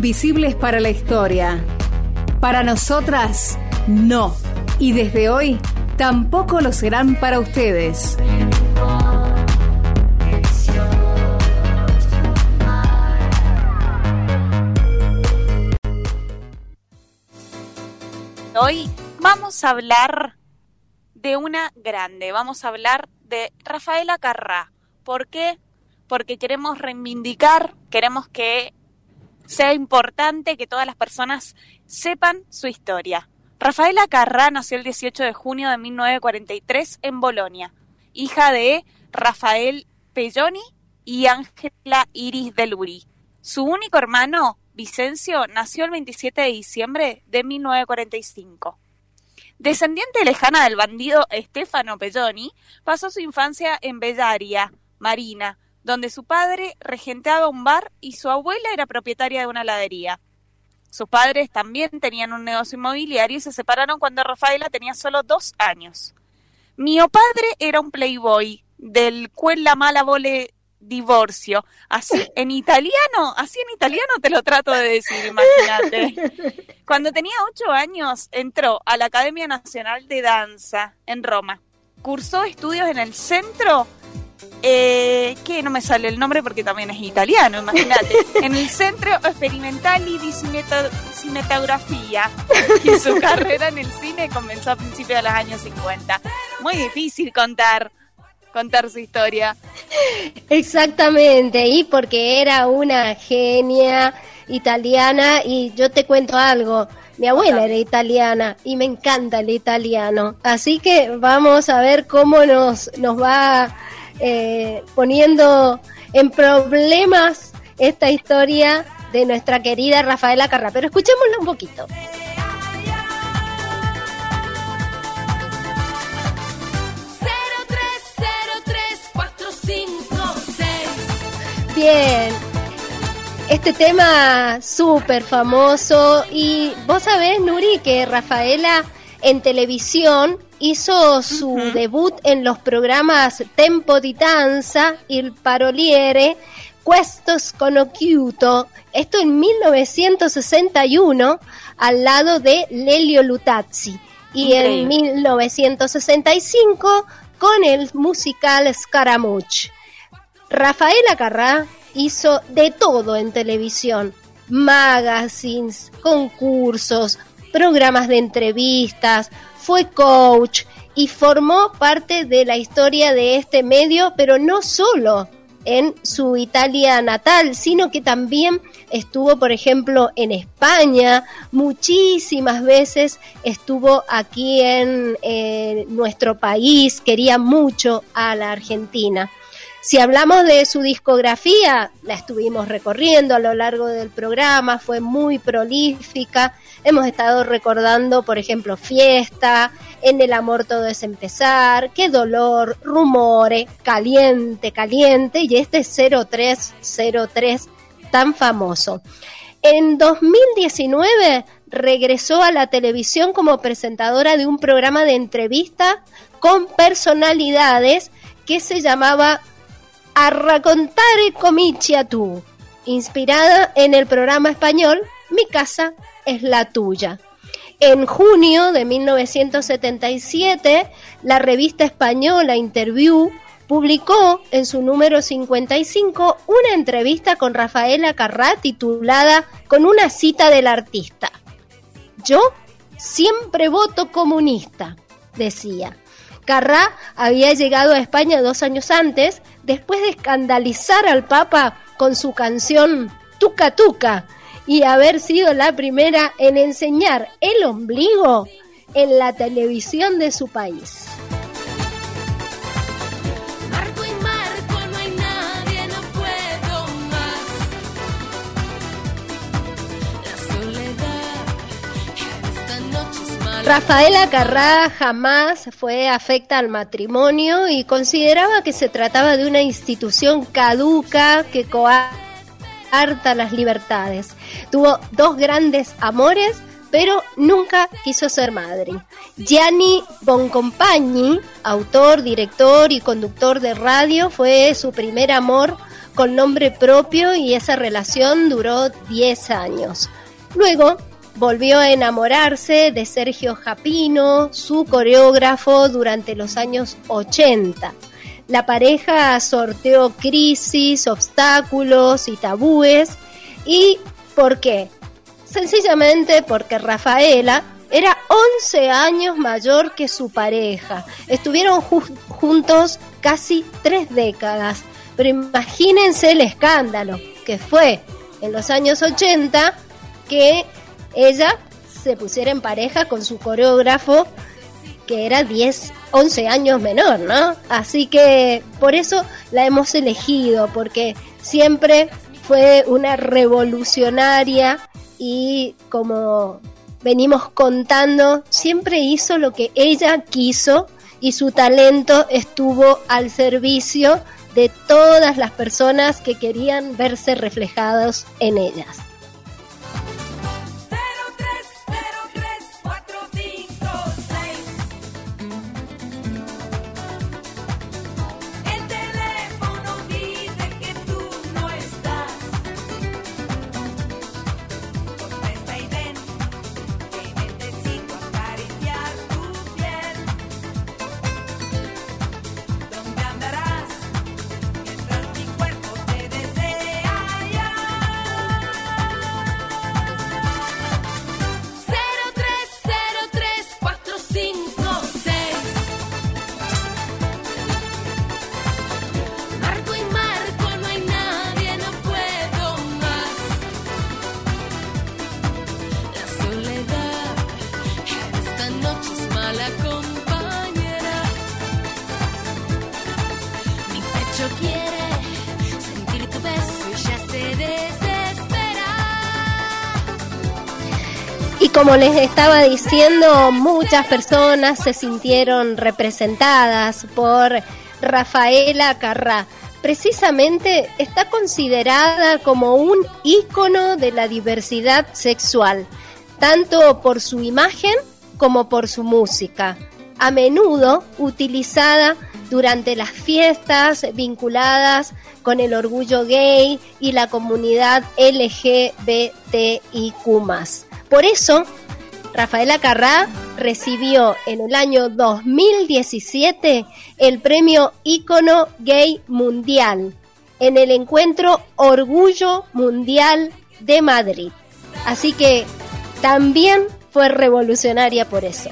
invisibles para la historia. Para nosotras, no. Y desde hoy, tampoco lo serán para ustedes. Hoy vamos a hablar de una grande, vamos a hablar de Rafaela Carrá. ¿Por qué? Porque queremos reivindicar, queremos que sea importante que todas las personas sepan su historia. Rafaela Carrá nació el 18 de junio de 1943 en Bolonia, hija de Rafael Pelloni y Ángela Iris de Luri. Su único hermano, Vicencio, nació el 27 de diciembre de 1945. Descendiente lejana del bandido Stefano Pelloni, pasó su infancia en Bellaria, Marina, donde su padre regentaba un bar y su abuela era propietaria de una heladería. Sus padres también tenían un negocio inmobiliario y se separaron cuando Rafaela tenía solo dos años. Mi padre era un playboy, del cual la mala vole divorcio. Así en italiano, así en italiano te lo trato de decir, imagínate. Cuando tenía ocho años entró a la Academia Nacional de Danza en Roma. Cursó estudios en el Centro eh, que no me sale el nombre porque también es italiano, imagínate, en el Centro Experimental di Cinematografía y su carrera en el cine comenzó a principios de los años 50. Muy difícil contar contar su historia. Exactamente, y porque era una genia italiana y yo te cuento algo, mi abuela era italiana y me encanta el italiano, así que vamos a ver cómo nos, nos va eh, poniendo en problemas esta historia de nuestra querida Rafaela Carra. Pero escuchémosla un poquito. Bien, este tema súper famoso y vos sabés, Nuri, que Rafaela en televisión hizo su debut en los programas Tempo di Danza, Il Paroliere, Questos Conocchiuto, esto en 1961, al lado de Lelio Lutazzi. Y en 1965 con el musical Scaramouche. Rafaela Carrá hizo de todo en televisión, magazines, concursos, programas de entrevistas, fue coach y formó parte de la historia de este medio, pero no solo en su Italia natal, sino que también estuvo, por ejemplo, en España, muchísimas veces estuvo aquí en eh, nuestro país, quería mucho a la Argentina. Si hablamos de su discografía, la estuvimos recorriendo a lo largo del programa, fue muy prolífica. Hemos estado recordando, por ejemplo, Fiesta, En el amor todo es empezar, Qué dolor, Rumores, Caliente, Caliente y este 0303 tan famoso. En 2019 regresó a la televisión como presentadora de un programa de entrevista con personalidades que se llamaba a raccontare comici a tu, inspirada en el programa español Mi casa es la tuya. En junio de 1977, la revista española Interview publicó en su número 55 una entrevista con Rafaela Carrá titulada Con una cita del artista. Yo siempre voto comunista, decía. Carrá había llegado a España dos años antes, después de escandalizar al Papa con su canción Tuca Tuca y haber sido la primera en enseñar el ombligo en la televisión de su país. Rafaela Carrá jamás fue afecta al matrimonio y consideraba que se trataba de una institución caduca que coarta las libertades. Tuvo dos grandes amores, pero nunca quiso ser madre. Gianni Boncompagni, autor, director y conductor de radio, fue su primer amor con nombre propio y esa relación duró 10 años. Luego volvió a enamorarse de Sergio Japino, su coreógrafo durante los años 80. La pareja sorteó crisis, obstáculos y tabúes. ¿Y por qué? Sencillamente porque Rafaela era 11 años mayor que su pareja. Estuvieron juntos casi tres décadas. Pero imagínense el escándalo que fue en los años 80 que ella se pusiera en pareja con su coreógrafo que era 10, 11 años menor, ¿no? Así que por eso la hemos elegido, porque siempre fue una revolucionaria y como venimos contando, siempre hizo lo que ella quiso y su talento estuvo al servicio de todas las personas que querían verse reflejados en ellas. Como les estaba diciendo, muchas personas se sintieron representadas por Rafaela Carrá. Precisamente está considerada como un ícono de la diversidad sexual, tanto por su imagen como por su música, a menudo utilizada durante las fiestas vinculadas con el orgullo gay y la comunidad LGBTIQ. Por eso, Rafaela Carrá recibió en el año 2017 el premio Ícono Gay Mundial en el encuentro Orgullo Mundial de Madrid. Así que también fue revolucionaria por eso.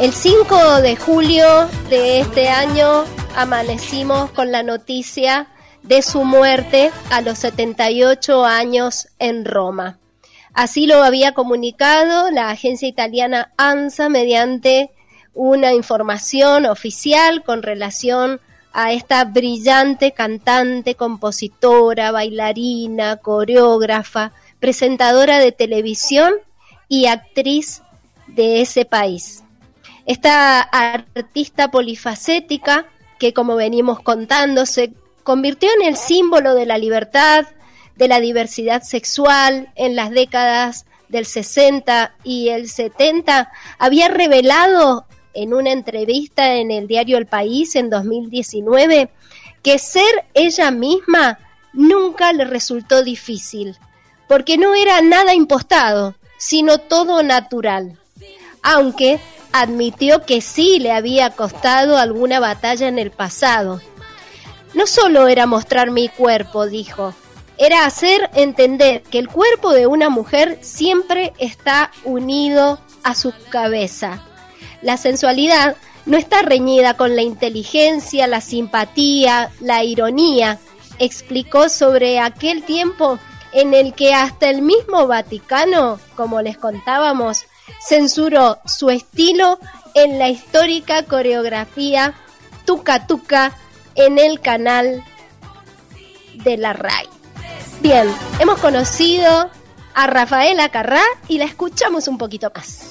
El 5 de julio de este año amanecimos con la noticia de su muerte a los 78 años en Roma. Así lo había comunicado la agencia italiana ANSA mediante una información oficial con relación a esta brillante cantante, compositora, bailarina, coreógrafa, presentadora de televisión y actriz de ese país. Esta artista polifacética que como venimos contando se convirtió en el símbolo de la libertad, de la diversidad sexual en las décadas del 60 y el 70, había revelado en una entrevista en el diario El País en 2019 que ser ella misma nunca le resultó difícil, porque no era nada impostado, sino todo natural. Aunque admitió que sí le había costado alguna batalla en el pasado. No solo era mostrar mi cuerpo, dijo, era hacer entender que el cuerpo de una mujer siempre está unido a su cabeza. La sensualidad no está reñida con la inteligencia, la simpatía, la ironía, explicó sobre aquel tiempo en el que hasta el mismo Vaticano, como les contábamos, censuró su estilo en la histórica coreografía Tuca Tuca en el canal de la RAI. Bien, hemos conocido a Rafaela Carrá y la escuchamos un poquito más.